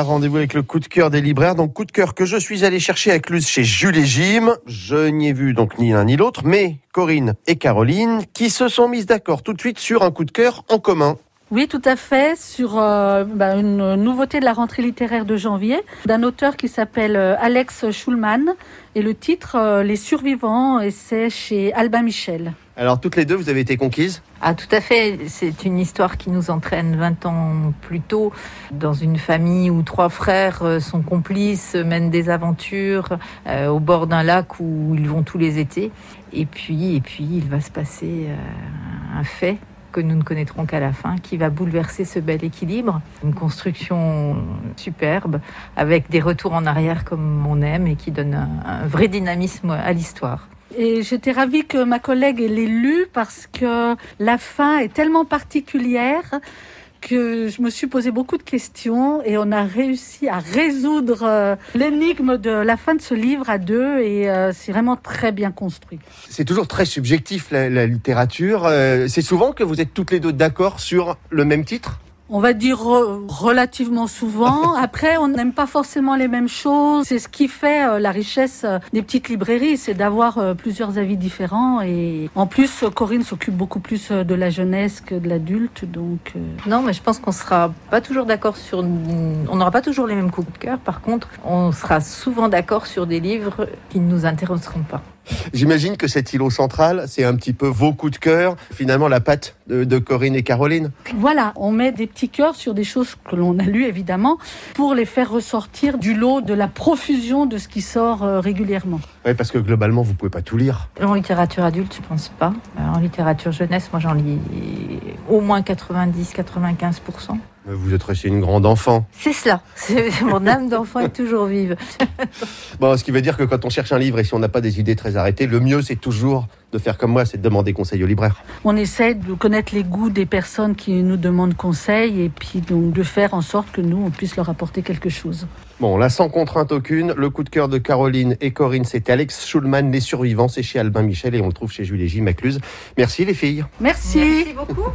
Rendez-vous avec le coup de cœur des libraires. Donc coup de cœur que je suis allé chercher à Cluse chez Jules et Jim. Je n'y ai vu donc ni l'un ni l'autre, mais Corinne et Caroline qui se sont mises d'accord tout de suite sur un coup de cœur en commun. Oui, tout à fait, sur euh, bah, une nouveauté de la rentrée littéraire de janvier, d'un auteur qui s'appelle euh, Alex Schulman, et le titre euh, Les survivants, et c'est chez Albin Michel. Alors toutes les deux, vous avez été conquises Ah tout à fait, c'est une histoire qui nous entraîne 20 ans plus tôt dans une famille où trois frères sont complices, mènent des aventures euh, au bord d'un lac où ils vont tous les étés. Et puis, et puis il va se passer euh, un fait que nous ne connaîtrons qu'à la fin, qui va bouleverser ce bel équilibre. Une construction superbe, avec des retours en arrière comme on aime et qui donne un vrai dynamisme à l'histoire. Et j'étais ravie que ma collègue l'ait lu parce que la fin est tellement particulière que je me suis posé beaucoup de questions et on a réussi à résoudre euh, l'énigme de la fin de ce livre à deux et euh, c'est vraiment très bien construit. C'est toujours très subjectif la, la littérature. Euh, c'est souvent que vous êtes toutes les deux d'accord sur le même titre? On va dire re relativement souvent. Après, on n'aime pas forcément les mêmes choses. C'est ce qui fait euh, la richesse euh, des petites librairies, c'est d'avoir euh, plusieurs avis différents. Et en plus, Corinne s'occupe beaucoup plus de la jeunesse que de l'adulte, donc. Non, mais je pense qu'on sera pas toujours d'accord sur. On n'aura pas toujours les mêmes coups de cœur. Par contre, on sera souvent d'accord sur des livres qui ne nous intéresseront pas. J'imagine que cet îlot central, c'est un petit peu vos coups de cœur, finalement la patte de, de, Corinne et Caroline. Voilà, on met des petits cœurs sur des choses que l'on a lues évidemment, pour les faire ressortir du lot de la profusion de ce qui sort euh, régulièrement. Oui, parce que globalement, vous pouvez pas tout lire. En littérature adulte, je pense pas. En littérature jeunesse, moi j'en lis au moins 90-95%. Vous êtes resté une grande enfant. C'est cela. Mon âme d'enfant est toujours vive. bon, ce qui veut dire que quand on cherche un livre et si on n'a pas des idées très arrêtées, le mieux c'est toujours de faire comme moi, c'est de demander conseil au libraire. On essaie de connaître les goûts des personnes qui nous demandent conseil et puis donc de faire en sorte que nous, on puisse leur apporter quelque chose. Bon, là, sans contrainte aucune, le coup de cœur de Caroline et Corinne, c'était Alex Schulman, Les Survivants, c'est chez Albin Michel et on le trouve chez Julie J. Macluse. Merci les filles. Merci. Merci beaucoup.